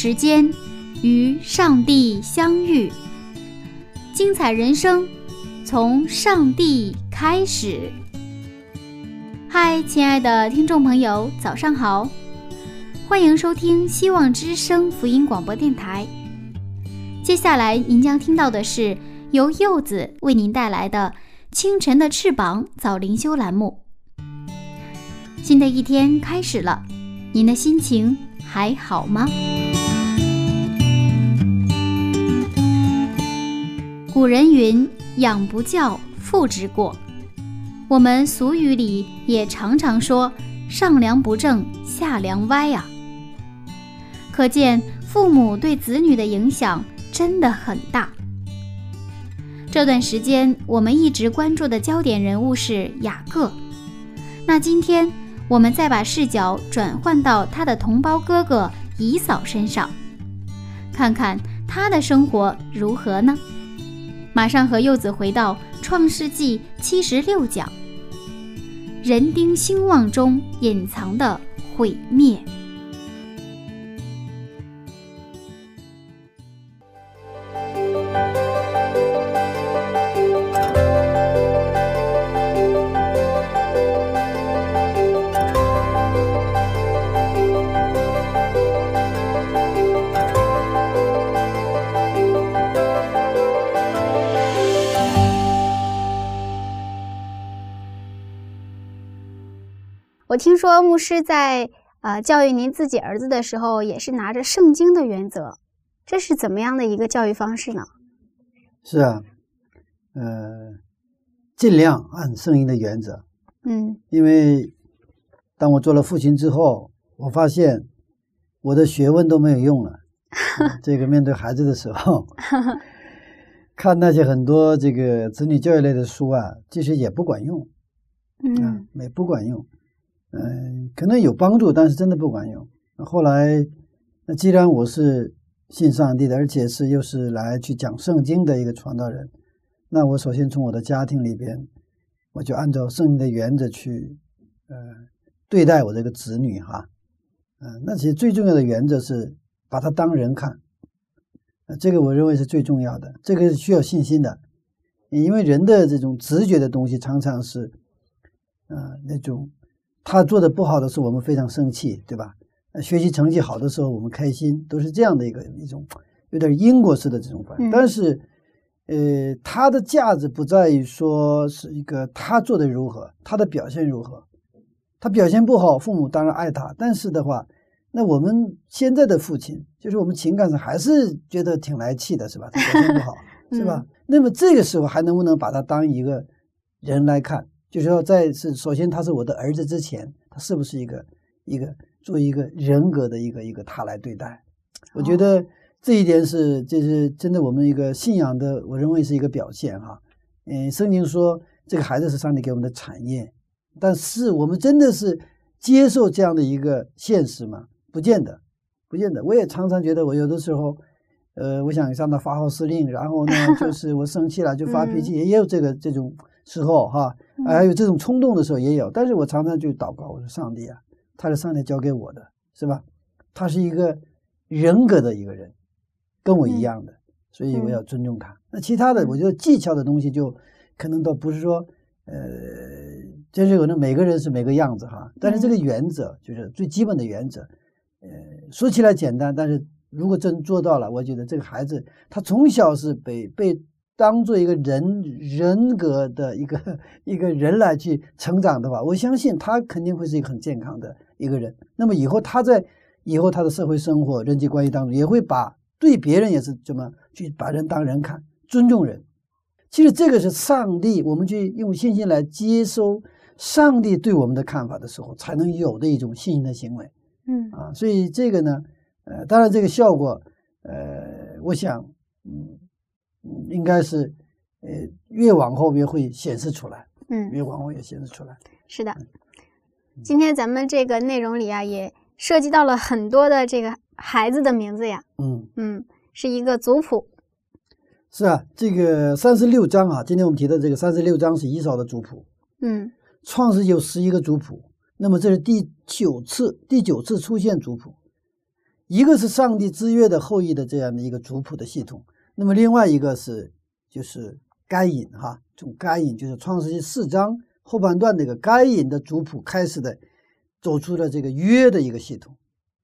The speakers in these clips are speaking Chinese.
时间与上帝相遇，精彩人生从上帝开始。嗨，亲爱的听众朋友，早上好！欢迎收听希望之声福音广播电台。接下来您将听到的是由柚子为您带来的《清晨的翅膀》早灵修栏目。新的一天开始了，您的心情还好吗？古人云：“养不教，父之过。”我们俗语里也常常说“上梁不正下梁歪”呀，可见父母对子女的影响真的很大。这段时间我们一直关注的焦点人物是雅各，那今天我们再把视角转换到他的同胞哥哥以扫身上，看看他的生活如何呢？马上和柚子回到创世纪七十六讲。人丁兴旺中隐藏的毁灭。听说牧师在呃教育您自己儿子的时候，也是拿着圣经的原则，这是怎么样的一个教育方式呢？是啊，呃，尽量按圣经的原则。嗯，因为当我做了父亲之后，我发现我的学问都没有用了。这个面对孩子的时候，看那些很多这个子女教育类的书啊，其实也不管用。嗯，没不管用。嗯，可能有帮助，但是真的不管用。后来，那既然我是信上帝的，而且是又是来去讲圣经的一个传道人，那我首先从我的家庭里边，我就按照圣经的原则去，呃，对待我这个子女哈。嗯，那其实最重要的原则是把他当人看，呃，这个我认为是最重要的，这个是需要信心的，因为人的这种直觉的东西常常是，呃，那种。他做的不好的时候，我们非常生气，对吧？学习成绩好的时候，我们开心，都是这样的一个一种有点因果式的这种关系。但是，呃，他的价值不在于说是一个他做的如何，他的表现如何。他表现不好，父母当然爱他，但是的话，那我们现在的父亲，就是我们情感上还是觉得挺来气的，是吧？他表现不好，是吧？那么这个时候还能不能把他当一个人来看？就是说，在是首先他是我的儿子之前，他是不是一个一个作为一个人格的一个一个他来对待？我觉得这一点是就是真的我们一个信仰的，我认为是一个表现哈。嗯，圣经说这个孩子是上帝给我们的产业，但是我们真的是接受这样的一个现实吗？不见得，不见得。我也常常觉得，我有的时候，呃，我想向他发号施令，然后呢，就是我生气了就发脾气，也有这个这种时候哈。还有这种冲动的时候也有，但是我常常就祷告，我说上帝啊，他是上帝交给我的，是吧？他是一个人格的一个人，跟我一样的，所以我要尊重他。那其他的，我觉得技巧的东西就可能倒不是说，呃，真是可能每个人是每个样子哈。但是这个原则就是最基本的原则，呃，说起来简单，但是如果真做到了，我觉得这个孩子他从小是被被。当做一个人人格的一个一个人来去成长的话，我相信他肯定会是一个很健康的一个人。那么以后他在以后他的社会生活、人际关系当中，也会把对别人也是怎么去把人当人看，尊重人。其实这个是上帝，我们去用信心来接收上帝对我们的看法的时候，才能有的一种信心的行为嗯啊。所以这个呢，呃，当然这个效果，呃，我想，嗯，嗯应该是，呃，越往后越会显示出来，嗯，越往后越显示出来。是的。今天咱们这个内容里啊，也涉及到了很多的这个孩子的名字呀。嗯，嗯，是一个族谱。是啊，这个三十六章啊，今天我们提的这个三十六章是以扫的族谱。嗯创世有十一个族谱，那么这是第九次，第九次出现族谱。一个是上帝之约的后裔的这样的一个族谱的系统，那么另外一个是就是该隐哈，从该隐就是创世纪四章后半段那个该隐的族谱开始的，走出了这个约的一个系统，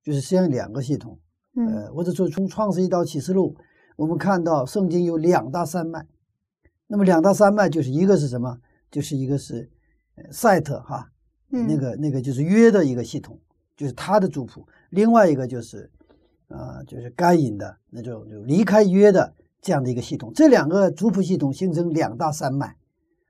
就是实际上两个系统。嗯呃，或者说从创世纪到启示录，我们看到圣经有两大山脉，那么两大山脉就是一个是什么？就是一个是呃赛特哈，嗯，那个那个就是约的一个系统，就是他的族谱；另外一个就是，啊、就是该隐的那种就离开约的这样的一个系统。这两个族谱系统形成两大山脉。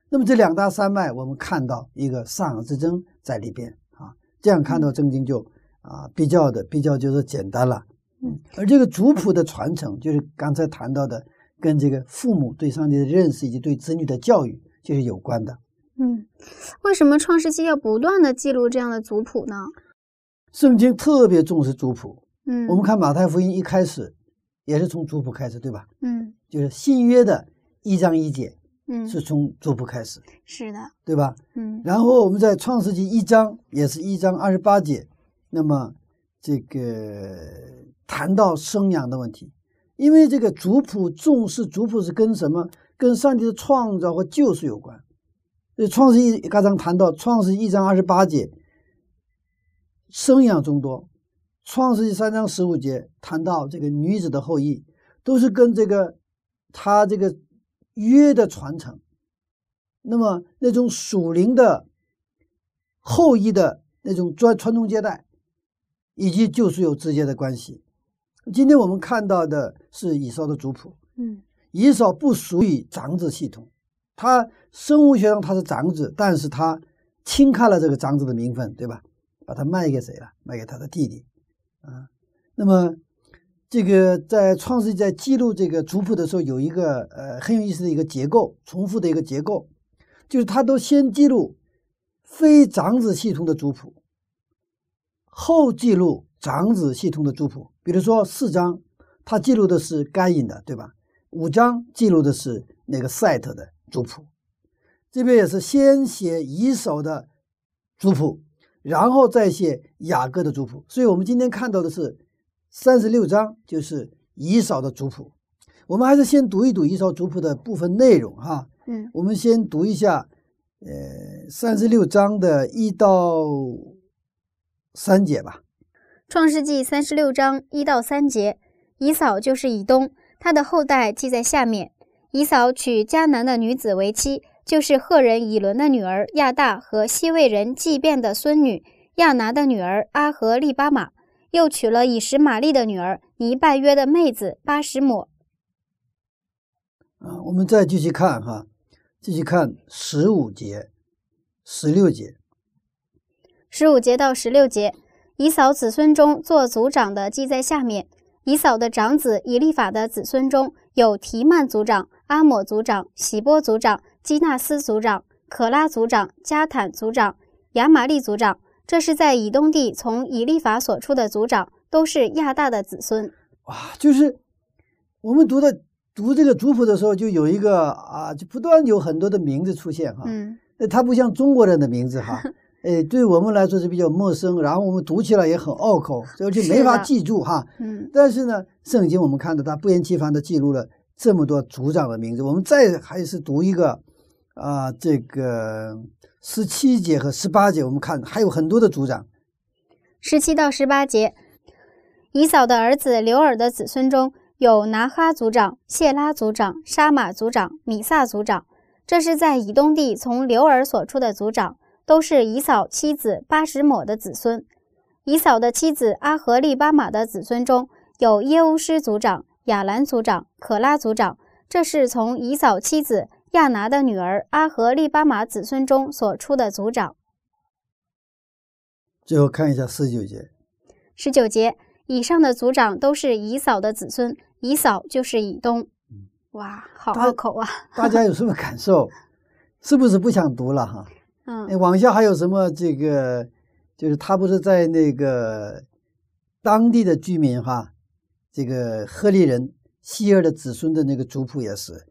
那么这两大山脉，我们看到一个上之争在里边啊，这样看到圣经就啊比较的比较就是简单了。嗯，而这个族谱的传承，就是刚才谈到的，跟这个父母对上帝的认识以及对子女的教育就是有关的。嗯，为什么创世纪要不断的记录这样的族谱呢？圣经特别重视族谱，嗯，我们看马太福音一开始也是从族谱开始，对吧？嗯就是新约的一章一节嗯是从族谱开始，是的，对吧？嗯然后我们在创世纪一章也是一章二十八节，那么这个谈到生养的问题，因为这个族谱重视族谱是跟什么？跟上帝的创造和救赎有关。所以创世纪刚刚谈到创世纪一章二十八节，生养众多；创世纪三章十五节谈到这个女子的后裔，都是跟这个他这个约的传承。那么那种属灵的后裔的那种传传宗接代，以及就是有直接的关系。今天我们看到的是以扫的族谱，嗯以扫不属于长子系统，他生物学上他是长子，但是他轻看了这个长子的名分，对吧？把他卖给谁了？卖给他的弟弟啊。那么这个在创世纪在记录这个族谱的时候，有一个呃很有意思的一个结构，重复的一个结构，就是他都先记录非长子系统的族谱，后记录长子系统的族谱。比如说四章，他记录的是该隐的，对吧？五章记录的是那个赛特的族谱，这边也是先写以扫的族谱，然后再写雅各的族谱。所以，我们今天看到的是三十六章，就是以扫的族谱。我们还是先读一读以扫族谱的部分内容哈。嗯我们先读一下，呃，三十六章的一到三节吧。创世纪三十六章一到三节，以扫就是以东，他的后代记在下面。以扫娶迦南的女子为妻，就是赫人以伦的女儿亚大和西魏人祭便的孙女亚拿的女儿阿和利巴玛，又娶了以实玛利的女儿尼拜约的妹子巴什抹。啊，我们再继续看哈，继续看十五节、十六节。十五节到十六节，以扫子孙中做族长的记在下面。以扫的长子以利法的子孙中有提曼族长、阿抹族长、喜波族长、基纳斯族长、可拉族长、加坦族长、亚玛利族长。这是在以东地从以利法所出的族长，都是亚大的子孙。哇，就是我们读的读这个族谱的时候，就有一个啊，就不断有很多的名字出现哈。嗯那它不像中国人的名字哈，哎，对我们来说是比较陌生，然后我们读起来也很拗口，所以就没法记住哈。嗯但是呢，圣经我们看到它不厌其烦的记录了这么多族长的名字。我们再还是读一个啊、这个十七节和十八节，我们看还有很多的族长。十七到十八节，以扫的儿子刘尔的子孙中有拿哈族长、谢拉族长、沙马族长、米萨族长，这是在以东地从刘尔所出的族长，都是以扫妻子巴什抹的子孙。以扫的妻子阿和利巴玛的子孙中有耶乌施族长、亚兰族长、可拉族长，这是从以扫妻子亚拿的女儿阿和利巴马子孙中所出的族长。最后看一下十九节，十九节以上的族长都是以扫的子孙，以扫就是以东。哇，好拗口啊！大家有什么感受？是不是不想读了哈？嗯，往下还有什么？这个就是他不是在那个当地的居民哈，这个赫利人希尔的子孙的那个族谱也是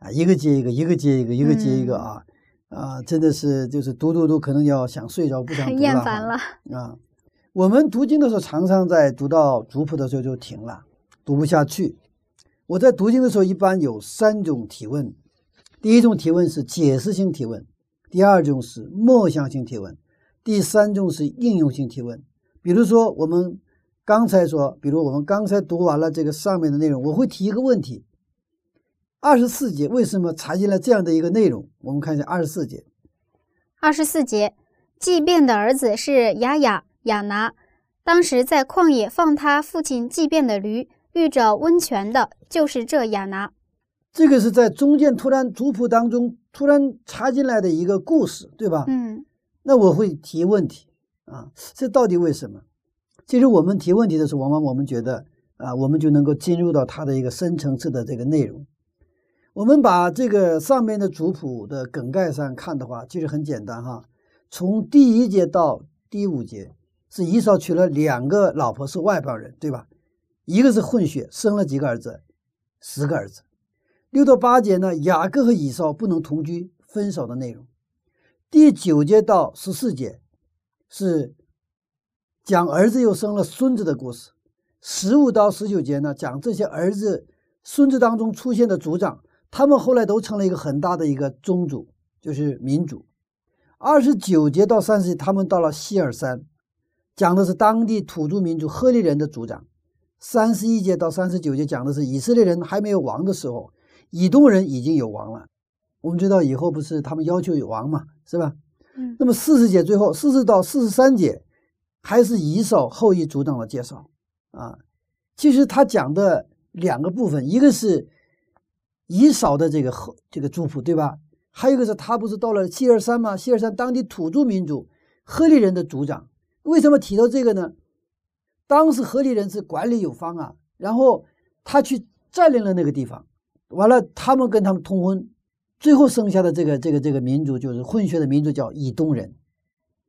啊，一个接一个，一个接一个，一个接一个啊啊，真的是就是读读读，可能要想睡着，不想 读了，厌烦了啊。我们读经的时候，常常在读到族谱的时候就停了，读不下去。我在读经的时候，一般有三种提问：第一种提问是解释性提问，第二种是默想性提问，第三种是应用性提问。比如说，我们刚才说，比如我们刚才读完了这个上面的内容，我会提一个问题：二十四节为什么查进了这样的一个内容？我们看一下二十四节。二十四节，祭便的儿子是雅雅雅拿，当时在旷野放他父亲祭便的驴。遇着温泉的，就是这雅拿。这个是在中间突然族谱当中突然插进来的一个故事，对吧？嗯。那我会提问题啊，这到底为什么？其实我们提问题的时候，往往我们觉得啊，我们就能够进入到它的一个深层次的这个内容。我们把这个上面的族谱的梗概上看的话，其实很简单哈。从第一节到第五节，是以扫娶了两个老婆，是外邦人，对吧？一个是混血，生了几个儿子，十个儿子。六到八节呢，雅各和以扫不能同居，分手的内容。第九节到十四节是讲儿子又生了孙子的故事。十五到十九节呢，讲这些儿子、孙子当中出现的族长，他们后来都成了一个很大的一个宗族，就是民族。二十九节到三十节，他们到了希尔山，讲的是当地土著民族赫利人的族长。三十一节到三十九节讲的是以色列人还没有王的时候，以东人已经有王了。我们知道以后不是他们要求有王嘛，是吧？嗯。那么四十节最后四十到四十三节，还是以扫后裔族长的介绍啊。其实他讲的两个部分，一个是以扫的这个和这个族谱，对吧？还有一个是他不是到了西尔山吗？西尔山当地土著民族赫利人的族长，为什么提到这个呢？当时河里人是管理有方啊，然后他去占领了那个地方，完了他们跟他们通婚，最后生下的这个这个这个民族就是混血的民族叫以东人，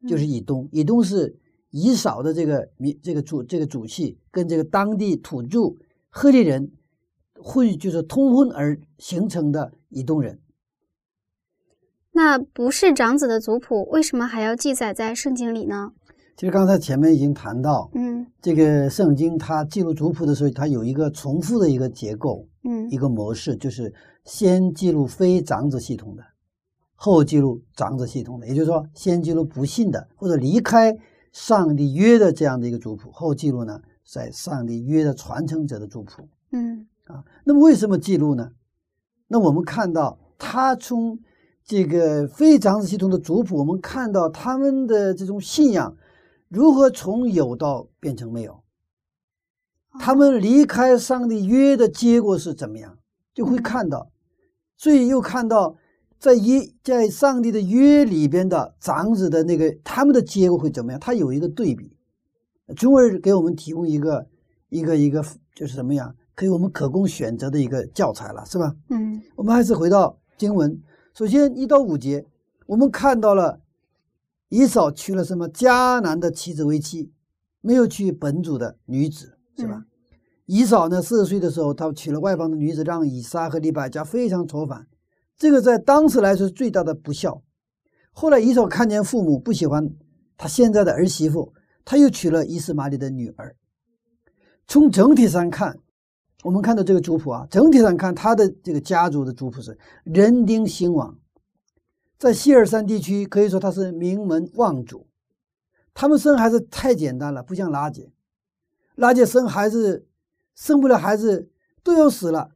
就是以东。以东是以扫的这个民这个主这个主系跟这个当地土著赫利人混就是通婚而形成的以东人。那不是长子的族谱，为什么还要记载在圣经里呢？其实刚才前面已经谈到，嗯，这个圣经它记录族谱的时候，它有一个重复的一个结构，嗯，一个模式，就是先记录非长子系统的，后记录长子系统的。也就是说，先记录不信的或者离开上帝约的这样的一个族谱，后记录呢在上帝约的传承者的族谱，嗯，啊，那么为什么记录呢？那我们看到他从这个非长子系统的族谱，我们看到他们的这种信仰。如何从有到变成没有？他们离开上帝约的结果是怎么样？就会看到，所以又看到在约在上帝的约里边的长子的那个他们的结果会怎么样？他有一个对比，从而给我们提供一个一个一个就是什么样，可以我们可供选择的一个教材了，是吧？嗯，我们还是回到经文，首先一到五节，我们看到了。以扫娶了什么迦南的妻子为妻，没有娶本族的女子，是吧？以扫呢，四十岁的时候，他娶了外邦的女子，让以撒和利百加非常愁烦。这个在当时来说是最大的不孝。后来以扫看见父母不喜欢他现在的儿媳妇，他又娶了伊斯玛利的女儿。从整体上看，我们看到这个族谱啊，整体上看他的这个家族的族谱是人丁兴旺。在希尔山地区，可以说他是名门望族。他们生孩子太简单了，不像拉姐。拉姐生孩子，生不了孩子都要死了，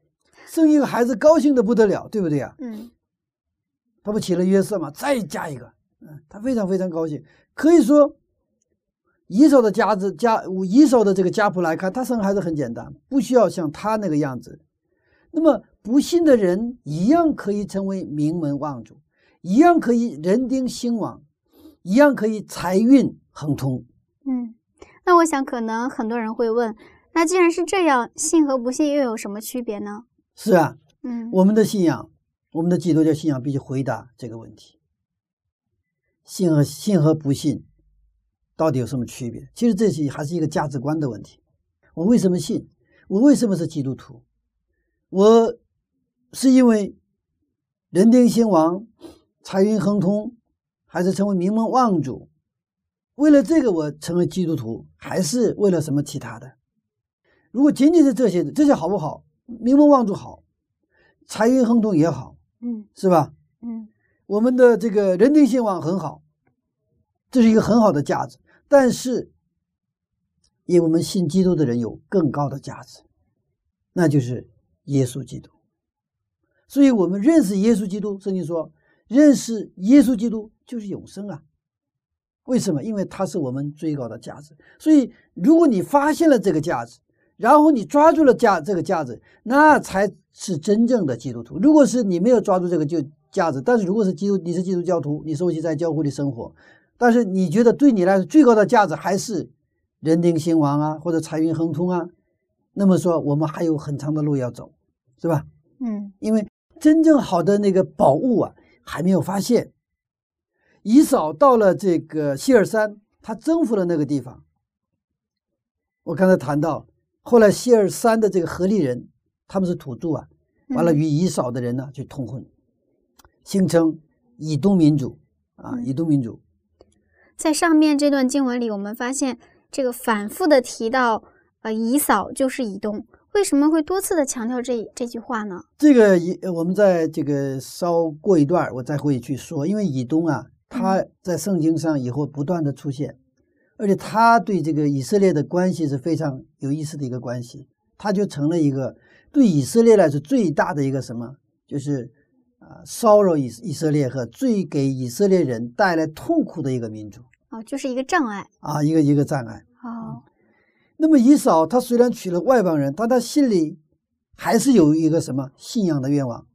生一个孩子高兴的不得了，对不对啊？嗯。他不起了约瑟嘛，再加一个，嗯，他非常非常高兴。可以说，以手的家子家，以手的这个家谱来看，他生孩子很简单，不需要像他那个样子。那么不信的人一样可以成为名门望族，一样可以人丁兴旺，一样可以财运亨通。嗯，那我想可能很多人会问，那既然是这样，信和不信又有什么区别呢？是啊，嗯，我们的信仰，我们的基督教信仰必须回答这个问题：信和信和不信到底有什么区别？其实这些还是一个价值观的问题。我为什么信？我为什么是基督徒？我是因为人丁兴旺、财运亨通，还是成为名门望族？为了这个我成为基督徒，还是为了什么其他的？如果仅仅是这些，这些好不好？名门望族好，财运亨通也好，嗯是吧？嗯我们的这个人丁兴旺很好，这是一个很好的价值。但是，因为我们信基督的人有更高的价值，那就是耶稣基督。所以，我们认识耶稣基督，圣经说，认识耶稣基督就是永生啊。为什么？因为它是我们最高的价值。所以，如果你发现了这个价值，然后你抓住了价这个价值，那才是真正的基督徒。如果是你没有抓住这个就价值，但是如果是基督，你是基督教徒，你收集在教会里生活，但是你觉得对你来说最高的价值还是人丁兴旺啊，或者财运亨通啊，那么说我们还有很长的路要走，是吧？嗯因为真正好的那个宝物啊，还没有发现。以扫到了这个希尔山，他征服了那个地方。我刚才谈到，后来希尔山的这个河利人，他们是土著啊，完了嗯与以扫的人呢去通婚，形成以东民族啊，嗯以东民族。在上面这段经文里，我们发现这个反复的提到，呃，以扫就是以东，为什么会多次的强调这这句话呢？这个以呃我们在这个稍过一段儿，我再会去说，因为以东啊，他在圣经上以后不断的出现，而且他对这个以色列的关系是非常有意思的一个关系，他就成了一个对以色列来说最大的一个什么，就是啊、骚扰以以色列和最给以色列人带来痛苦的一个民族哦，就是一个障碍。啊，一个一个障碍。哦，那么以扫他虽然娶了外邦人，但他心里还是有一个什么信仰的愿望。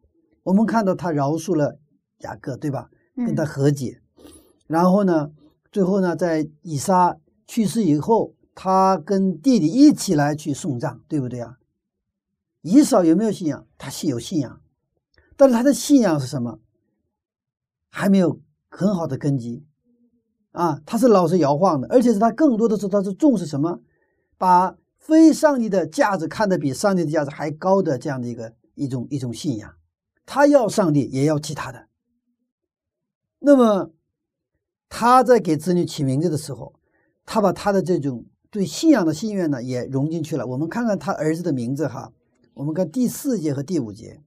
我们看到他饶恕了雅各，对吧？跟嗯他和解。然后呢，最后呢，在以撒去世以后，他跟弟弟一起来去送葬，对不对啊？以扫有没有信仰？他是有信仰，但是他的信仰是什么？还没有很好的根基啊，他是老是摇晃的，而且是他更多的是他是重视什么？把非上帝的价值看得比上帝的价值还高的这样的一个一种一种信仰，他要上帝，也要其他的。那么他在给子女起名字的时候，他把他的这种对信仰的心愿呢也融进去了。我们看看他儿子的名字哈，我们看第四节和第五节。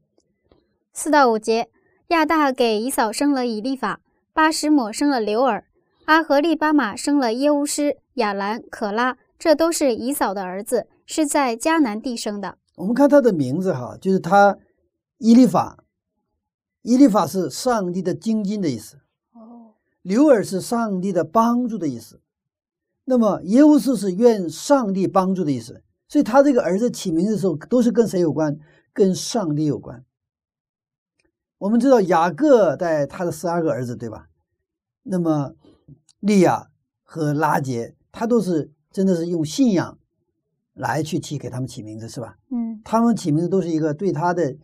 四到五节，亚大给以扫生了以利法，巴什抹生了刘尔，阿和利巴马生了耶乌斯、亚兰、可拉，这都是以扫的儿子，是在迦南地生的。我们看他的名字哈，就是他伊利法，伊利法是上帝的精金的意思。哦，刘尔是上帝的帮助的意思，那么耶乌斯是愿上帝帮助的意思，所以他这个儿子起名的时候都是跟谁有关？跟上帝有关。我们知道雅各带他的十二个儿子，对吧？那么利亚和拉杰，他都是真的是用信仰来去起给他们起名字，是吧？嗯他们起名字都是一个对他的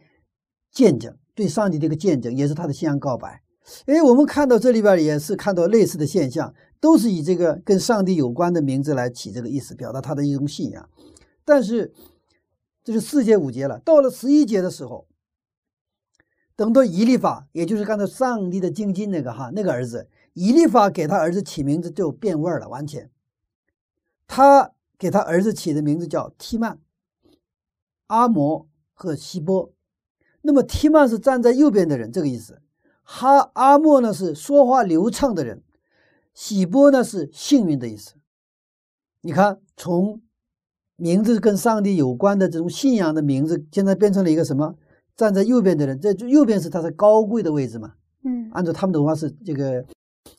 见证，对上帝的一个见证，也是他的信仰告白。哎，我们看到这里边也是看到类似的现象，都是以这个跟上帝有关的名字来起这个意思，表达他的一种信仰。但是这是四节五节了，到了十一节的时候，等到以利法，也就是刚才上帝的精金那个哈那个儿子，以利法给他儿子起名字就变味儿了，完全。他给他儿子起的名字叫提曼。阿摩和希波，那么提曼是站在右边的人，这个意思。哈阿莫呢是说话流畅的人，喜波呢是幸运的意思。你看，从名字跟上帝有关的这种信仰的名字，现在变成了一个什么？站在右边的人，这就右边是他的高贵的位置嘛。嗯按照他们的话是这个，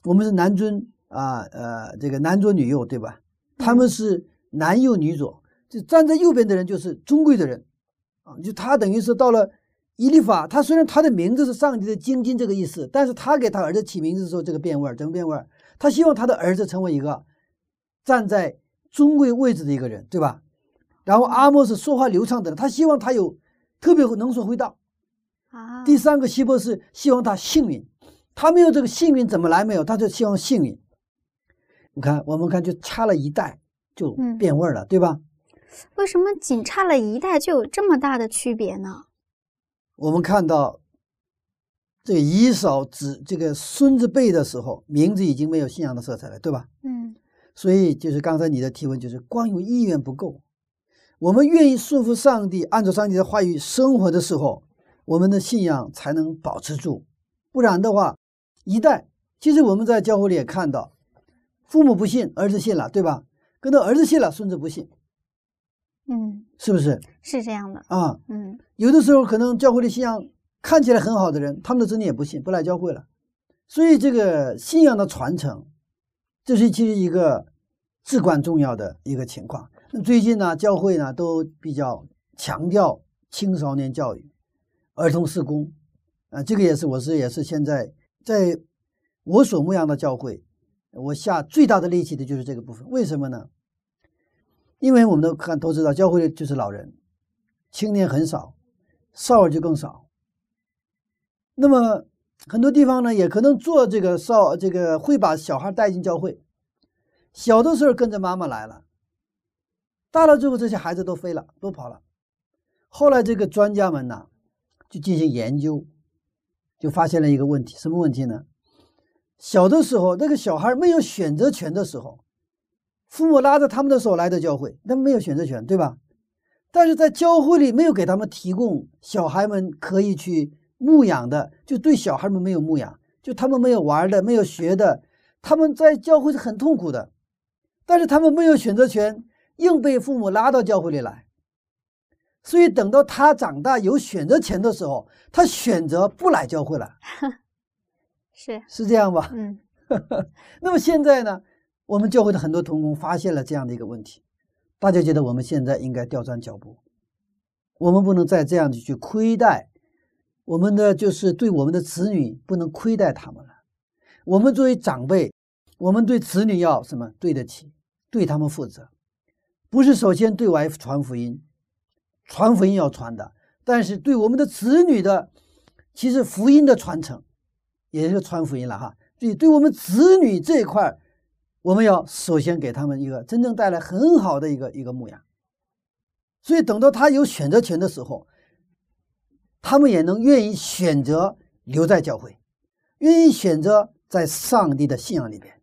我们是男尊啊呃这个男左女右对吧？他们是男右女左，就站在右边的人就是尊贵的人啊，就他等于是到了伊利法，他虽然他的名字是上帝的精金这个意思，但是他给他儿子起名字的时候，这个变味儿，怎么变味儿？他希望他的儿子成为一个站在尊贵位置的一个人，对吧？然后阿莫是说话流畅的人，他希望他有特别能说会道。啊，第三个希伯是希望他幸运，他没有这个幸运怎么来没有？他就希望幸运。你看，我们看就差了一代就嗯变味儿了，对吧？为什么仅差了一代就有这么大的区别呢？我们看到这个以扫子这个孙子辈的时候，名字已经没有信仰的色彩了，对吧？嗯所以就是刚才你的提问，就是光有意愿不够，我们愿意顺服上帝，按照上帝的话语生活的时候，我们的信仰才能保持住。不然的话，一代其实我们在教会里也看到，父母不信，儿子信了，对吧？跟着儿子信了，孙子不信，嗯，是不是是这样的。啊？嗯有的时候可能教会的信仰看起来很好的人，他们的子女也不信，不来教会了。所以这个信仰的传承，这是其实一个至关重要的一个情况。那最近呢，教会呢都比较强调青少年教育、儿童事工，啊，这个也是我是也是现在在我所牧养的教会，我下最大的力气的就是这个部分。为什么呢？因为我们都看都知道，教会就是老人，青年很少，少儿就更少。那么很多地方呢，也可能做这个少这个会把小孩带进教会，小的时候跟着妈妈来了，大了之后这些孩子都飞了，都跑了。后来这个专家们呢，就进行研究，就发现了一个问题，什么问题呢？小的时候，那个小孩没有选择权的时候，父母拉着他们的手来的教会，他们没有选择权，对吧？但是在教会里没有给他们提供小孩们可以去牧养的，就对小孩们没有牧养，就他们没有玩的，没有学的，他们在教会是很痛苦的，但是他们没有选择权，硬被父母拉到教会里来。所以等到他长大有选择权的时候，他选择不来教会了，是，是这样吧？嗯。那么现在呢，我们教会的很多同工发现了这样的一个问题，大家觉得我们现在应该调转脚步，我们不能再这样子去亏待我们的，就是对我们的子女不能亏待他们了。我们作为长辈，我们对子女要什么？对得起，对他们负责，不是首先对外传福音，传福音要传的，但是对我们的子女的，其实福音的传承也是传福音了哈。所以，对我们子女这一块，我们要首先给他们一个真正带来很好的一个一个牧养。所以，等到他有选择权的时候，他们也能愿意选择留在教会，愿意选择在上帝的信仰里边。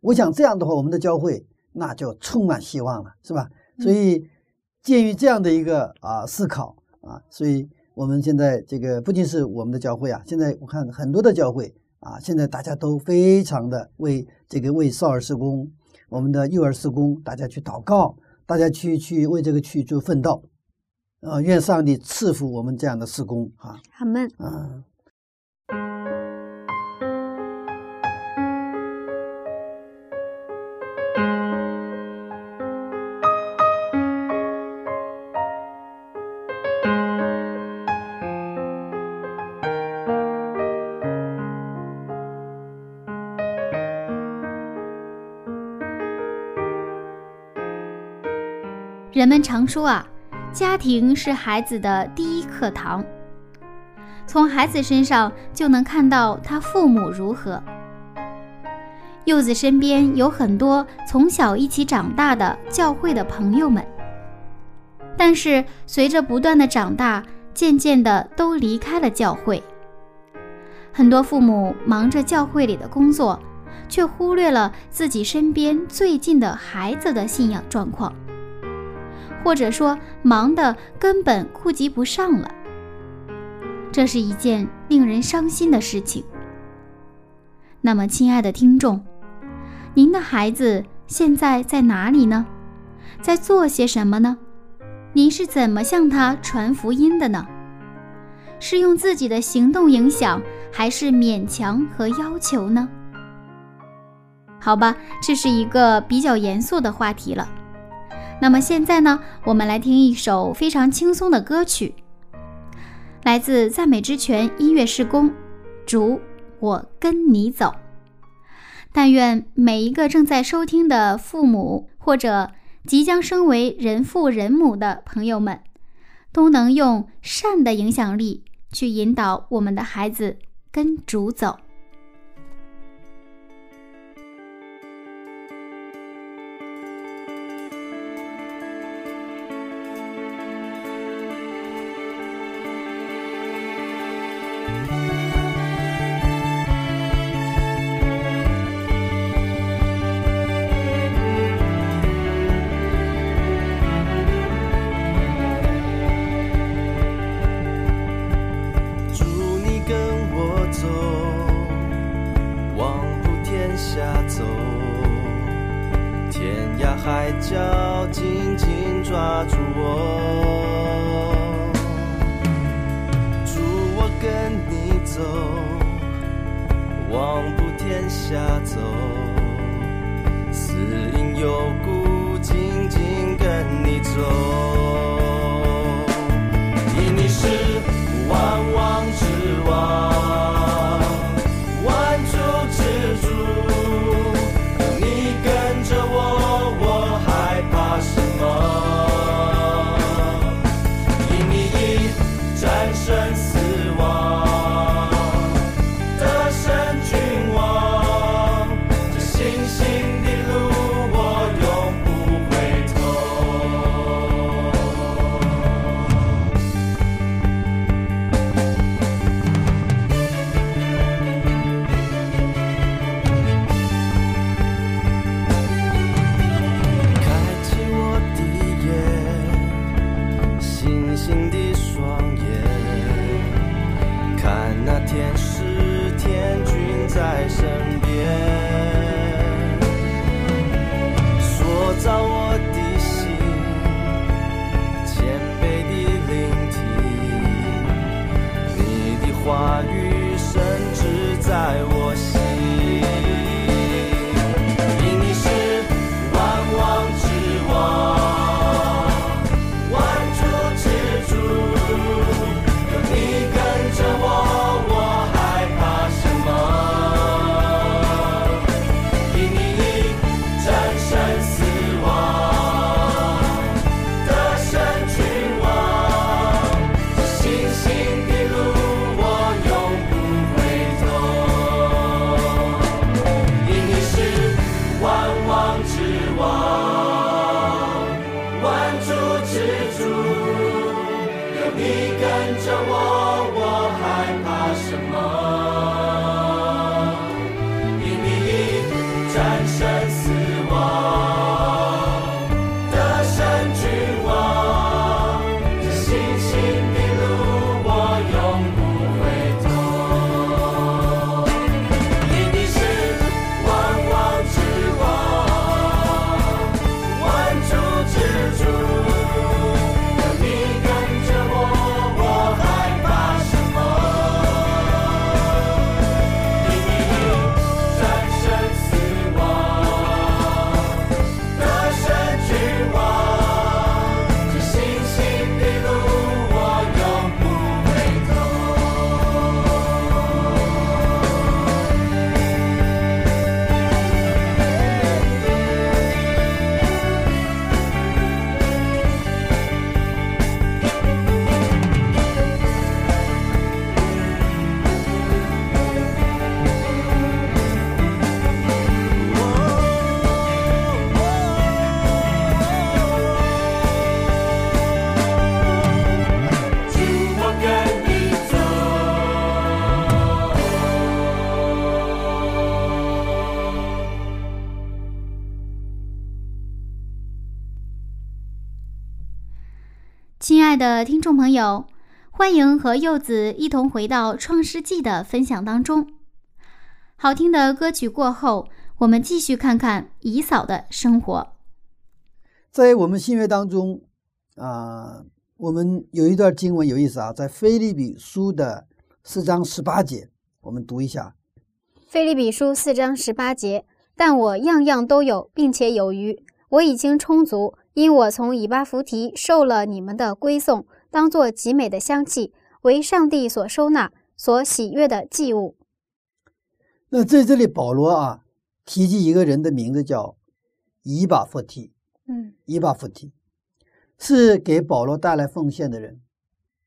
我想这样的话，我们的教会那就充满希望了，是吧？所以，鉴于这样的一个啊思考啊，所以我们现在这个不仅是我们的教会啊，现在我看很多的教会。啊，现在大家都非常的为这个为少儿施工，我们的幼儿施工，大家去祷告，大家去去为这个去做奋斗，呃，愿上帝赐福我们这样的施工啊，阿门。啊。人们常说啊，家庭是孩子的第一课堂，从孩子身上就能看到他父母如何。柚子身边有很多从小一起长大的教会的朋友们，但是随着不断的长大，渐渐的都离开了教会。很多父母忙着教会里的工作，却忽略了自己身边最近的孩子的信仰状况。或者说忙得根本顾及不上了，这是一件令人伤心的事情。那么，亲爱的听众，您的孩子现在在哪里呢？在做些什么呢？您是怎么向他传福音的呢？是用自己的行动影响，还是勉强和要求呢？好吧，这是一个比较严肃的话题了。那么现在呢，我们来听一首非常轻松的歌曲。来自赞美之泉音乐施工，主，我跟你走。但愿每一个正在收听的父母或者即将升为人父人母的朋友们，都能用善的影响力去引导我们的孩子跟主走。朋友，欢迎和柚子一同回到《创世纪》的分享当中。好听的歌曲过后，我们继续看看以嫂的生活。在我们新约当中，啊，我们有一段经文有意思啊，在菲利比书的四章十八节，我们读一下。菲利比书四章十八节，但我样样都有，并且有余，我已经充足。因我从以巴弗提受了你们的归送，当作极美的香气，为上帝所收纳、所喜悦的祭物。那在这里，保罗啊提及一个人的名字叫以巴弗提，嗯以巴弗提是给保罗带来奉献的人，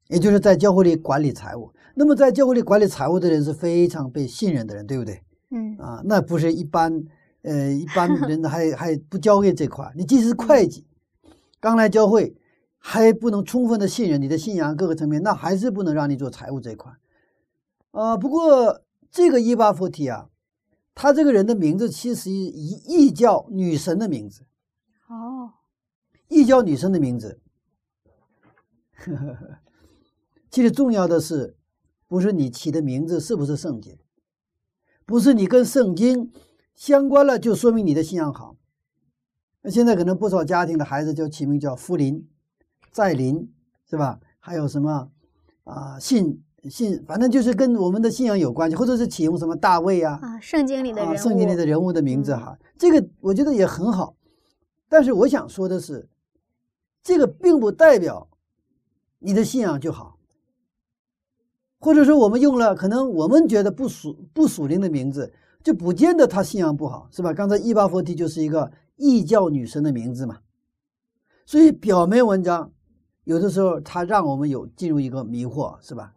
也就是在教会里管理财务。那么在教会里管理财务的人是非常被信任的人，对不对？嗯啊，那不是一般，呃，一般人还还不交给这块。你即使是会计，刚来教会还不能充分的信任你的信仰各个层面，那还是不能让你做财务这一块。啊，不过这个伊巴弗提啊，他这个人的名字其实一异教女神的名字，哦，异教女神的名字。其实重要的是，不是你起的名字是不是圣经，不是你跟圣经相关了就说明你的信仰好。那现在可能不少家庭的孩子就起名叫福临、在林，是吧？还有什么啊信信，反正就是跟我们的信仰有关系，或者是启用什么大卫啊，啊，圣经里的人啊，物，圣经里的人物的名字嗯哈，这个我觉得也很好。但是我想说的是，这个并不代表你的信仰就好，或者说我们用了可能我们觉得不属不属灵的名字，就不见得他信仰不好，是吧？刚才伊巴佛提就是一个异教女神的名字嘛，所以表面文章有的时候它让我们有进入一个迷惑，是吧？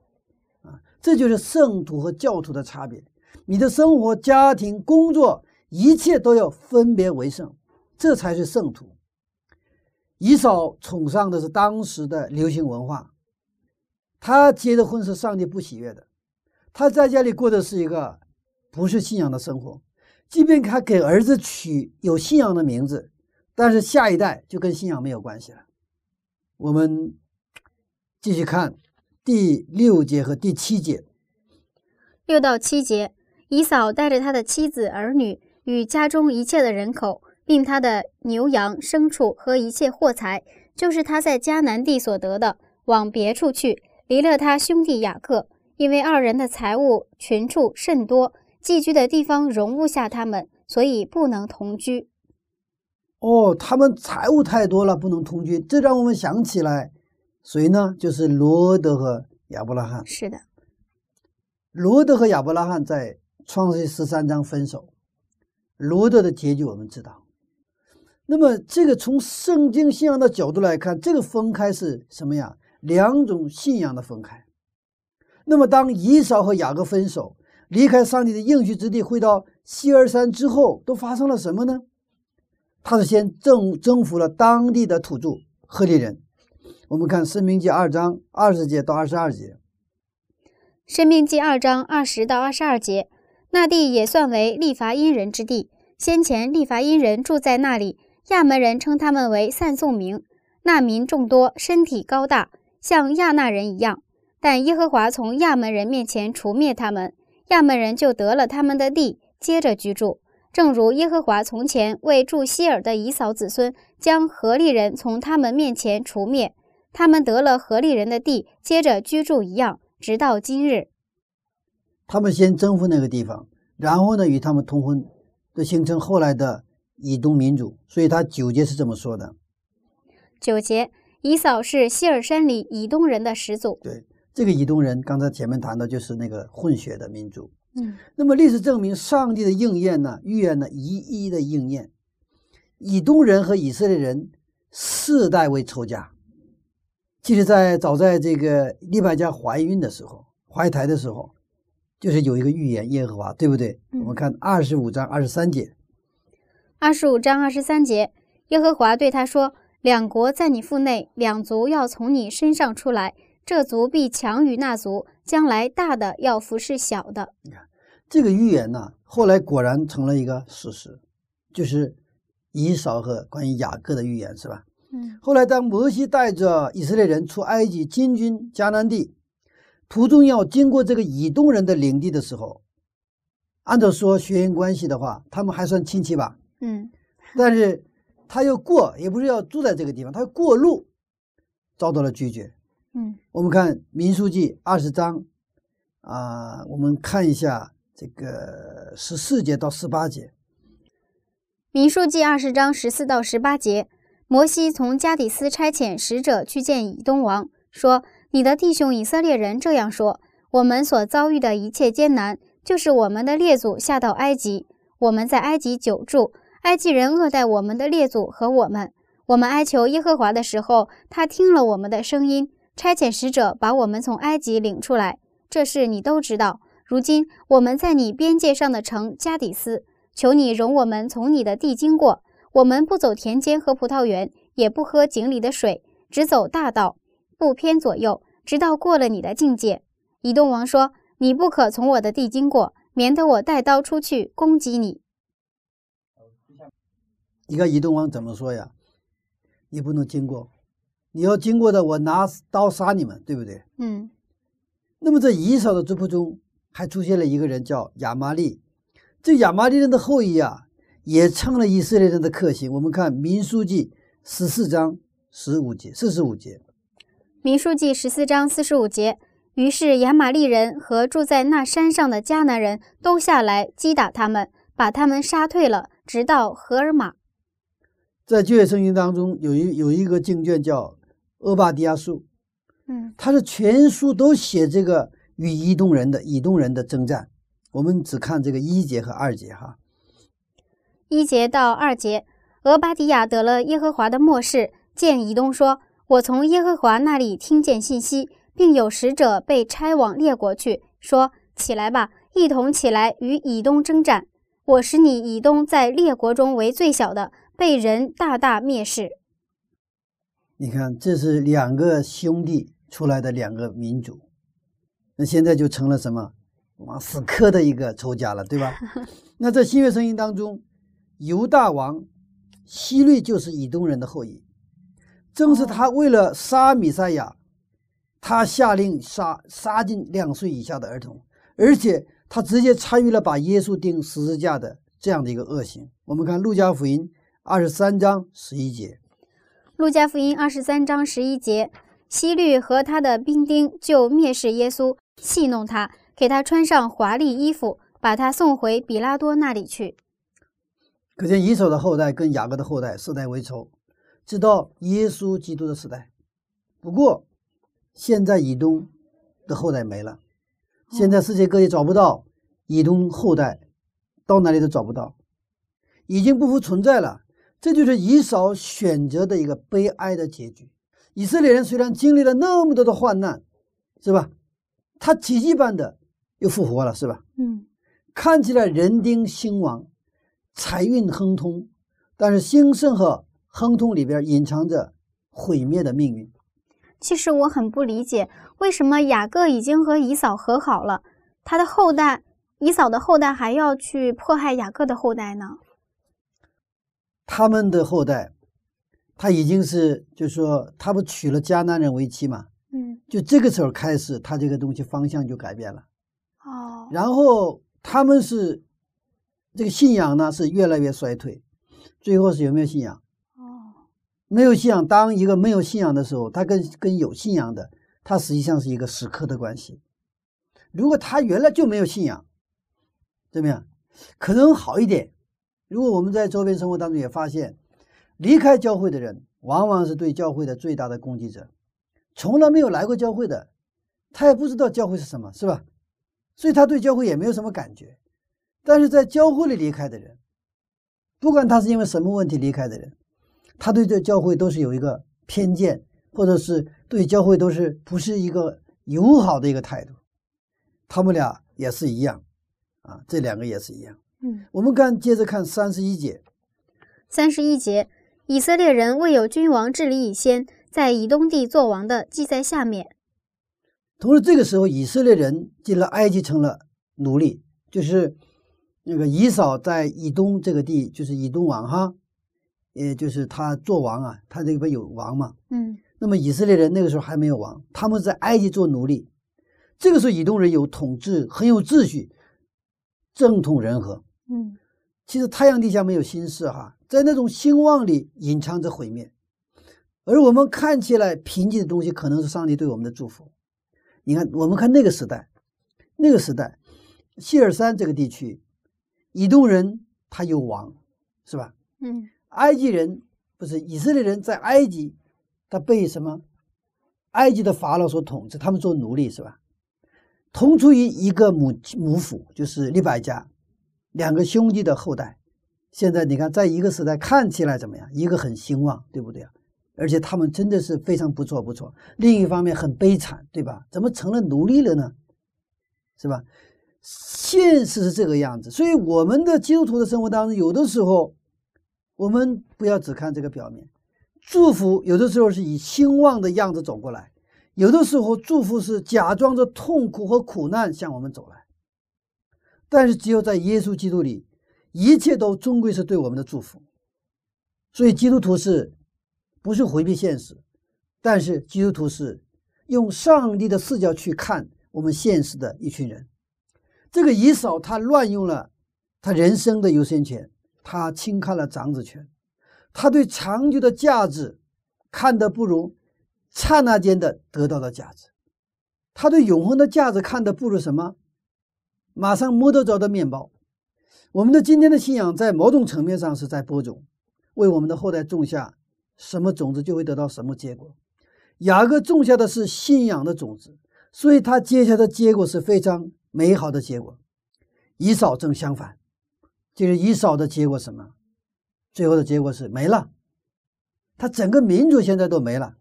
啊，这就是圣徒和教徒的差别。你的生活、家庭、工作，一切都要分别为圣，这才是圣徒。以扫崇尚的是当时的流行文化，他结的婚是上帝不喜悦的，他在家里过的是一个不是信仰的生活。即便他给儿子取有信仰的名字，但是下一代就跟信仰没有关系了。我们继续看第六节和第七节。六到七节，以扫带着他的妻子儿女与家中一切的人口，并他的牛羊牲畜和一切货财，就是他在迦南地所得的，往别处去，离了他兄弟雅各，因为二人的财物群畜甚多，寄居的地方容不下他们，所以不能同居。哦，他们财物太多了，不能同居，这让我们想起来谁呢？就是罗德和亚伯拉罕。是的，罗德和亚伯拉罕在创世记十三章分手，罗德的结局我们知道。那么，这个从圣经信仰的角度来看，这个分开是什么呀？两种信仰的分开。那么，当以扫和雅各分手，离开上帝的应许之地，回到希尔山之后，都发生了什么呢？他是先征征服了当地的土著赫利人。我们看《申命记》二章二十节到二十二节。申命记二章二十到二十二节，那地也算为利伐因人之地。先前利伐因人住在那里，亚门人称他们为散送民。那民众多，身体高大，像亚纳人一样。但耶和华从亚门人面前除灭他们，亚门人就得了他们的地，接着居住。正如耶和华从前为住希尔的以扫子孙，将何利人从他们面前除灭，他们得了何利人的地，接着居住一样。直到今日，他们先征服那个地方，然后呢与他们通婚，就形成后来的以东民族。所以他九节是这么说的。九节，以扫是希尔山里以东人的始祖。对，这个以东人，刚才前面谈的就是那个混血的民族。嗯，那么历史证明，上帝的应验呢，预言呢一一的应验。以东人和以色列人世代为仇家。其实，在早在这个利百加怀孕的时候，怀胎的时候，就是有一个预言，耶和华，对不对？嗯我们看二十五章二十三节，二十五章二十三节，耶和华对他说：“两国在你腹内，两族要从你身上出来，这族必强于那族，将来大的要服侍小的。这个预言呢，后来果然成了一个事实，就是以扫和关于雅各的预言，是吧？”嗯后来，当摩西带着以色列人出埃及进军迦南地，途中要经过这个以东人的领地的时候，按照说血缘关系的话，他们还算亲戚吧。嗯但是他要过，也不是要住在这个地方，他要过路，遭到了拒绝。嗯我们看《民数记》二十章，啊、我们看一下这个十四节到十八节。民数记二十章十四到十八节，摩西从加底斯差遣使者去见以东王，说：“你的弟兄以色列人这样说：我们所遭遇的一切艰难，就是我们的列祖下到埃及，我们在埃及久住，埃及人恶待我们的列祖和我们。我们哀求耶和华的时候，他听了我们的声音，差遣使者把我们从埃及领出来。这事你都知道。如今我们在你边界上的城加底斯，求你容我们从你的地经过。我们不走田间和葡萄园，也不喝井里的水，只走大道，不偏左右，直到过了你的境界。以东王说：“你不可从我的地经过，免得我带刀出去攻击你。”你看以东王怎么说呀？你不能经过，你要经过的，我拿刀杀你们，对不对？嗯。那么在以扫的族谱中，还出现了一个人叫亚玛利，这亚玛利人的后裔啊，也成了以色列人的克星。我们看民书记十四章十五节、四十五节。民书记十四章四十五节，于是亚玛利人和住在那山上的迦南人都下来击打他们，把他们杀退了，直到荷尔玛。在旧约圣经当中，有一有一个经卷叫《俄巴迪亚书》，嗯，他是全书都写这个与以东人的以东人的征战。我们只看这个一节和二节哈。一节到二节，俄巴迪亚得了耶和华的默示，见以东说：“我从耶和华那里听见信息，并有使者被差往列国去，说：起来吧，一同起来与以东征战。我使你以东在列国中为最小的。”被人大大蔑视。你看，这是两个兄弟出来的两个民族，那现在就成了什么往死磕的一个仇家了，对吧？那在新约圣经当中，犹大王希律就是以东人的后裔，正是他为了杀米赛亚，他下令杀杀尽两岁以下的儿童，而且他直接参与了把耶稣钉十字架的这样的一个恶行。我们看路加福音。二十三章十一节，路加福音二十三章十一节，希律和他的兵丁就蔑视耶稣，戏弄他，给他穿上华丽衣服，把他送回比拉多那里去。可见以扫的后代跟雅各的后代世代为仇，直到耶稣基督的时代。不过，现在以东的后代没了，现在世界各地找不到以东后代，到哪里都找不到，已经不复存在了。这就是以扫选择的一个悲哀的结局。以色列人虽然经历了那么多的患难，是吧？他奇迹般的又复活了，是吧？嗯，看起来人丁兴旺，财运亨通，但是兴盛和亨通里边隐藏着毁灭的命运。其实我很不理解，为什么雅各已经和以扫和好了，他的后代以扫的后代还要去迫害雅各的后代呢？他们的后代，他已经是，就是说，他不娶了迦南人为妻嘛？嗯，就这个时候开始，他这个东西方向就改变了。哦，然后他们是这个信仰呢是越来越衰退，最后是有没有信仰？哦，没有信仰。当一个没有信仰的时候，他跟跟有信仰的，他实际上是一个死磕的关系。如果他原来就没有信仰，怎么样？可能好一点。如果我们在周边生活当中也发现，离开教会的人往往是对教会的最大的攻击者。从来没有来过教会的，他也不知道教会是什么，是吧？所以他对教会也没有什么感觉。但是在教会里离开的人，不管他是因为什么问题离开的人，他对这教会都是有一个偏见，或者是对教会都是不是一个友好的一个态度。他们俩也是一样，啊，这两个也是一样。嗯，我们看，接着看三十一节。三十一节，以色列人未有君王治理以先，在以东地做王的，记在下面。同时，这个时候，以色列人进了埃及，成了奴隶，就是那个以扫在以东这个地，就是以东王哈，也就是他做王啊，他这边有王嘛。嗯，那么以色列人那个时候还没有王，他们在埃及做奴隶。这个时候，以东人有统治，很有秩序，正统人和。嗯，其实太阳底下没有心事哈，在那种兴旺里隐藏着毁灭，而我们看起来贫瘠的东西，可能是上帝对我们的祝福。你看，我们看那个时代，那个时代，希尔山这个地区，以东人他有王，是吧？嗯，埃及人不是以色列人在埃及，他被什么？埃及的法老所统治，他们做奴隶是吧？同出于一个母母府，就是利百加，两个兄弟的后代。现在你看，在一个时代看起来怎么样？一个很兴旺，对不对啊？而且他们真的是非常不错不错。另一方面很悲惨，对吧？怎么成了奴隶了呢？是吧？现实是这个样子。所以我们的基督徒的生活当中，有的时候我们不要只看这个表面，祝福有的时候是以兴旺的样子走过来，有的时候祝福是假装着痛苦和苦难向我们走来。但是只有在耶稣基督里，一切都终归是对我们的祝福。所以基督徒是。不是回避现实，但是基督徒是用上帝的视角去看我们现实的一群人。这个以扫他乱用了他人生的优先权，他轻看了长子权，他对长久的价值看得不如刹那间的得到的价值，他对永恒的价值看得不如什么马上摸得着的面包。我们的今天的信仰在某种层面上是在播种，为我们的后代种下。什么种子就会得到什么结果。雅各种下的是信仰的种子，所以他接下的结果是非常美好的结果。以扫正相反，就是以扫的结果什么？最后的结果是没了，他整个民族现在都没了。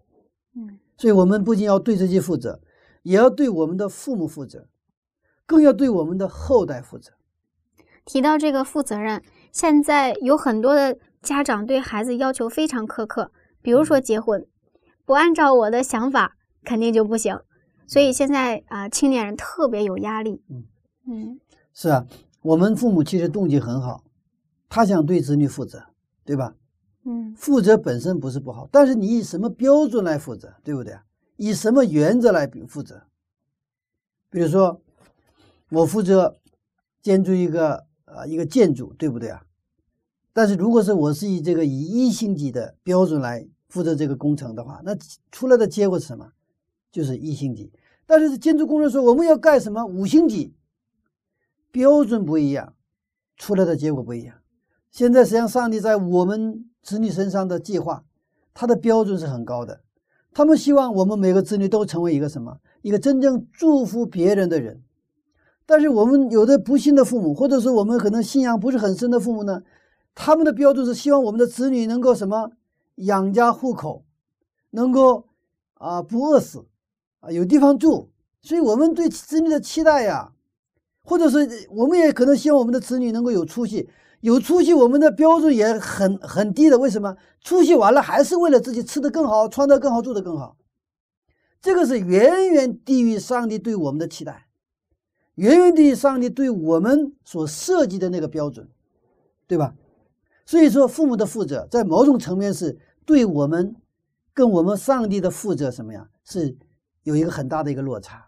嗯，所以我们不仅要对自己负责，也要对我们的父母负责，更要对我们的后代负责。提到这个负责任，现在有很多的。家长对孩子要求非常苛刻，比如说结婚，不按照我的想法肯定就不行。所以现在啊，青年人特别有压力。嗯嗯，是啊，我们父母其实动机很好，他想对子女负责，对吧？嗯，负责本身不是不好，但是你以什么标准来负责，对不对？以什么原则来负责？比如说，我负责建筑一个呃一个建筑，对不对啊？但是如果是我是以这个以一星级的标准来负责这个工程的话，那出来的结果是什么？就是一星级。但是建筑工人说我们要盖什么五星级，标准不一样，出来的结果不一样。现在实际上上帝在我们子女身上的计划，他的标准是很高的。他们希望我们每个子女都成为一个什么？一个真正祝福别人的人。但是我们有的不信的父母，或者说我们可能信仰不是很深的父母呢？他们的标准是希望我们的子女能够什么养家糊口，能够啊不饿死，啊有地方住。所以我们对子女的期待呀，或者是我们也可能希望我们的子女能够有出息。有出息，我们的标准也很很低的。为什么？出息完了还是为了自己吃得更好，穿得更好，住得更好。这个是远远低于上帝对我们的期待，远远地上帝对我们所设计的那个标准，对吧？所以说，父母的负责在某种层面是对我们跟我们上帝的负责什么呀？是有一个很大的一个落差。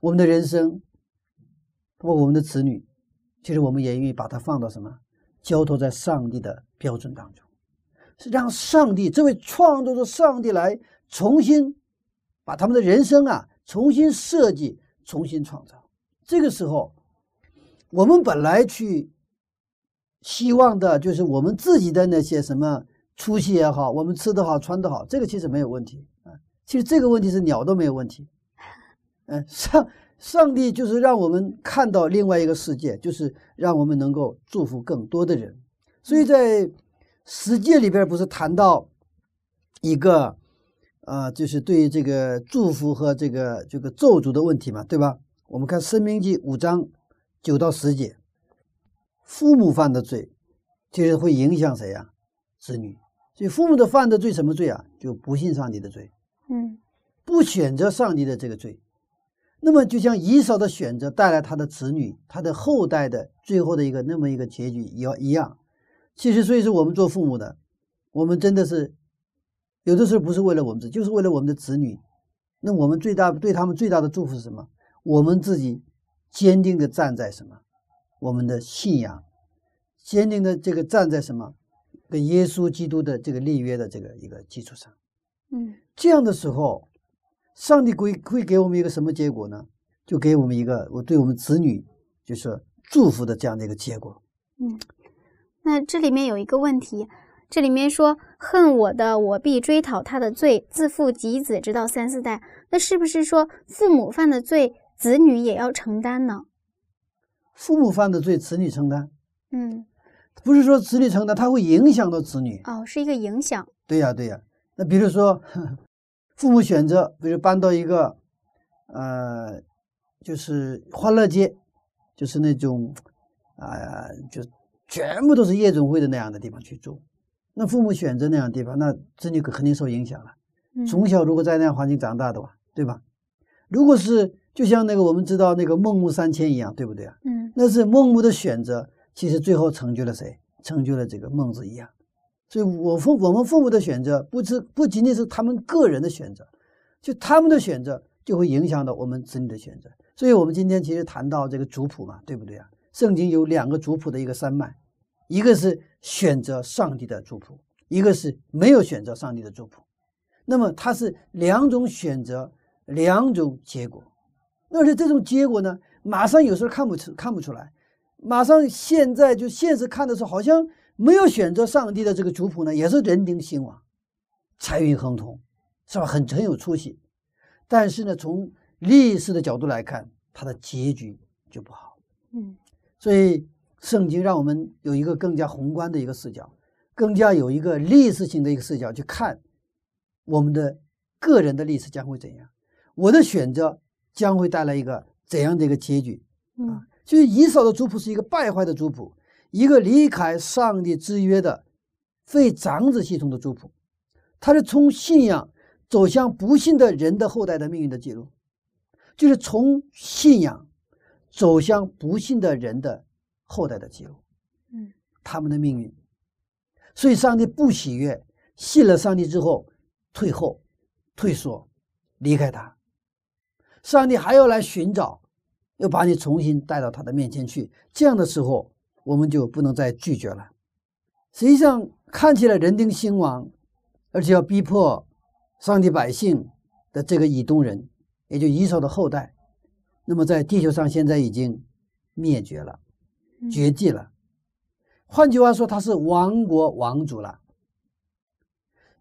我们的人生，包括我们的子女，其实我们也愿意把它放到什么？交托在上帝的标准当中，是让上帝这位创造的上帝来重新把他们的人生啊重新设计、重新创造。这个时候，我们本来去。希望的就是我们自己的那些什么出息也好，我们吃得好穿得好，这个其实没有问题啊。其实这个问题是鸟都没有问题。嗯，上上帝就是让我们看到另外一个世界，就是让我们能够祝福更多的人。所以在十诫里边不是谈到一个啊，就是对于这个祝福和这个这个咒诅的问题嘛，对吧？我们看《生命记》五章九到十节。父母犯的罪，其实会影响谁呀？子女。所以父母的犯的罪什么罪啊？就不信上帝的罪。嗯，不选择上帝的这个罪。那么就像以扫的选择带来他的子女、他的后代的最后的一个那么一个结局一样一样。其实，所以说我们做父母的，我们真的是有的时候不是为了我们自己，就是为了我们的子女。那我们最大对他们最大的祝福是什么？我们自己坚定的站在什么？我们的信仰坚定的这个站在什么跟耶稣基督的这个立约的这个一个基础上，嗯，这样的时候，上帝会会给我们一个什么结果呢？就给我们一个我对我们子女就是祝福的这样的一个结果。嗯，那这里面有一个问题，这里面说恨我的，我必追讨他的罪，自父及子，直到三四代。那是不是说父母犯的罪，子女也要承担呢？父母犯的罪，子女承担。嗯，不是说子女承担，它会影响到子女。哦，是一个影响。对呀，对呀。那比如说，父母选择，比如搬到一个，呃，就是欢乐街，就是那种，啊，就全部都是夜总会的那样的地方去住。那父母选择那样的地方，那子女肯定受影响了。从小如果在那样环境长大的话，对吧？如果是就像那个我们知道那个孟母三迁一样，对不对啊？嗯，那是孟母的选择，其实最后成就了谁？成就了这个孟子一样。所以，我父我们父母的选择，不是不仅仅是他们个人的选择，就他们的选择就会影响到我们子女的选择。所以，我们今天其实谈到这个族谱嘛，对不对啊？圣经有两个族谱的一个山脉，一个是选择上帝的族谱，一个是没有选择上帝的族谱。那么它是两种选择，两种结果，而且这种结果呢，马上有时候看不出看不出来，马上现在就现实看的时候，好像没有选择上帝的这个族谱呢，也是人丁兴旺，财运亨通，是吧？很很有出息。但是呢，从历史的角度来看，它的结局就不好。嗯，所以圣经让我们有一个更加宏观的一个视角，更加有一个历史性的一个视角去看。我们的个人的历史将会怎样？我的选择将会带来一个怎样的一个结局？啊，就是以扫的族谱是一个败坏的族谱，一个离开上帝之约的非长子系统的族谱，它是从信仰走向不幸的人的后代的命运的记录，就是从信仰走向不幸的人的后代的记录。嗯，他们的命运，所以上帝不喜悦，信了上帝之后。退后、退缩、离开他，上帝还要来寻找，要把你重新带到他的面前去。这样的时候，我们就不能再拒绝了。实际上，看起来人丁兴旺，而且要逼迫上帝百姓的这个以东人，也就以扫的后代，那么在地球上现在已经灭绝了、绝迹了。换句话说，他是亡国亡族了。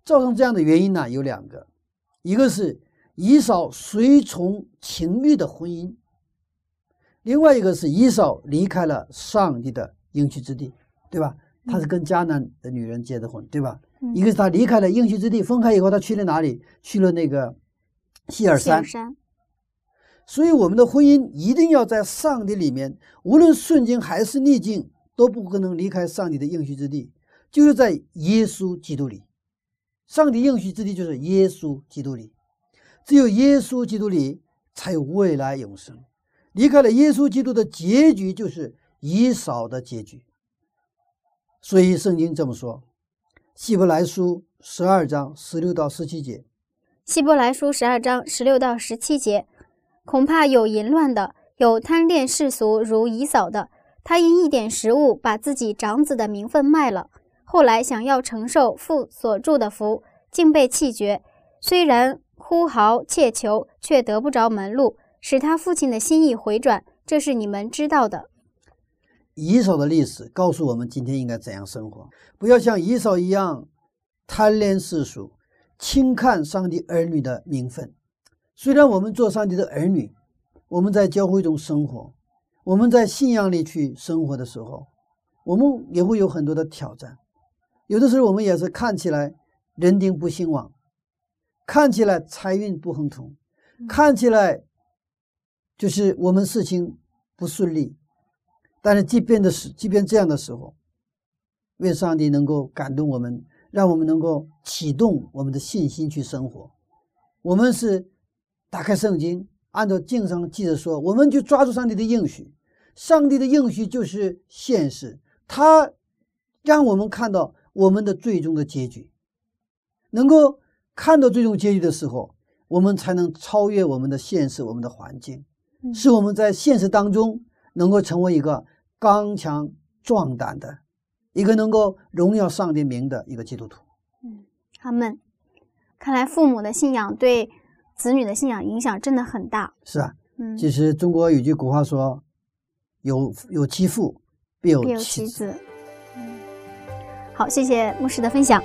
造成这样的原因呢，有两个，一个是以扫随从情欲的婚姻，另外一个是以扫离开了上帝的应许之地，对吧？他是跟迦南的女人结的婚，对吧？一个是他离开了应许之地，分开以后，他去了哪里？去了那个希尔山。所以，我们的婚姻一定要在上帝里面，无论顺境还是逆境，都不可能离开上帝的应许之地，就是在耶稣基督里。上帝应许之地就是耶稣基督里，只有耶稣基督里才有未来永生。离开了耶稣基督的结局就是以扫的结局。所以圣经这么说：希伯来书十二章十六到十七节。希伯来书十二章十六到十七节，恐怕有淫乱的，有贪恋世俗如以扫的，他因一点食物把自己长子的名分卖了。后来想要承受父所祝的福，竟被弃绝。虽然呼号切求，却得不着门路，使他父亲的心意回转。这是你们知道的。以扫的历史告诉我们，今天应该怎样生活？不要像以扫一样贪恋世俗，轻看上帝儿女的名分。虽然我们做上帝的儿女，我们在教会中生活，我们在信仰里去生活的时候，我们也会有很多的挑战。有的时候我们也是看起来人丁不兴旺，看起来财运不亨通，看起来就是我们事情不顺利。但是即便的是，即便这样的时候，愿上帝能够感动我们，让我们能够启动我们的信心去生活。我们是打开圣经，按照经上记着说，我们就抓住上帝的应许。上帝的应许就是现实，他让我们看到。我们的最终的结局，能够看到最终结局的时候，我们才能超越我们的现实、我们的环境，使我们在现实当中能够成为一个刚强壮胆的、一个能够荣耀上帝名的一个基督徒。嗯，阿门。看来父母的信仰对子女的信仰影响真的很大。是啊，嗯，其实中国有句古话说：“有有其父，必有其子。”嗯好，谢谢牧师的分享。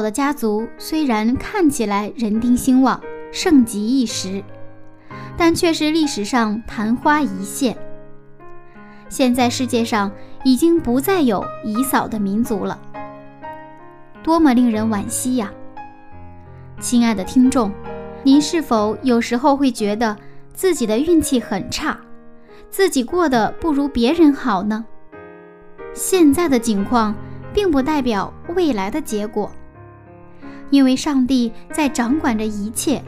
以扫的家族虽然看起来人丁兴旺、盛极一时，但却是历史上昙花一现。现在世界上已经不再有以扫的民族了，多么令人惋惜呀！亲爱的听众，您是否有时候会觉得自己的运气很差，自己过得不如别人好呢？现在的境况。并不代表未来的结果，因为上帝在掌管着一切，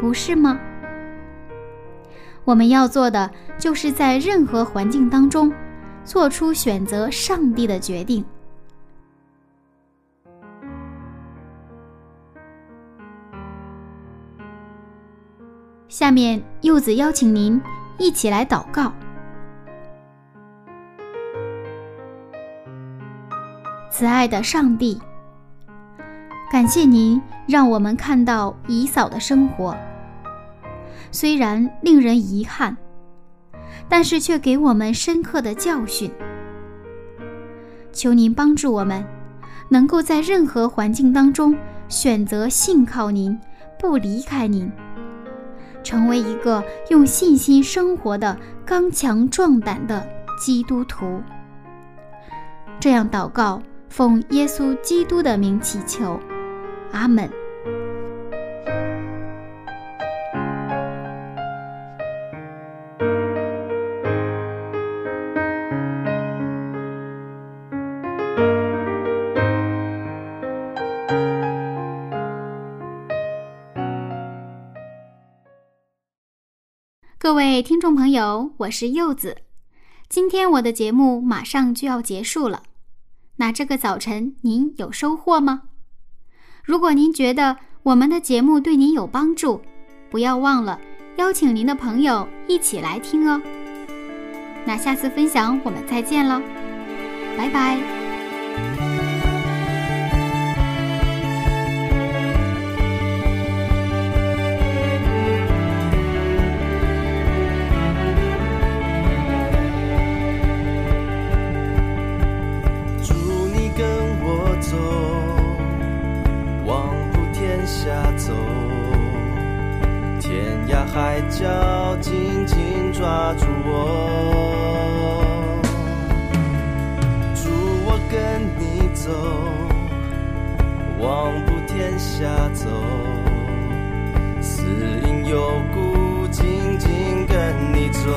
不是吗？我们要做的就是在任何环境当中，做出选择上帝的决定。下面，柚子邀请您一起来祷告。慈爱的上帝，感谢您让我们看到姨嫂的生活，虽然令人遗憾，但是却给我们深刻的教训。求您帮助我们，能够在任何环境当中选择信靠您，不离开您，成为一个用信心生活的刚强壮胆的基督徒。这样祷告。奉耶稣基督的名祈求，阿门。各位听众朋友，我是柚子，今天我的节目马上就要结束了。那这个早晨您有收获吗？如果您觉得我们的节目对您有帮助，不要忘了邀请您的朋友一起来听哦。那下次分享我们再见喽，拜拜。下走，天涯海角紧紧抓住我，祝我跟你走，望不天下走，死因有故，紧紧跟你走，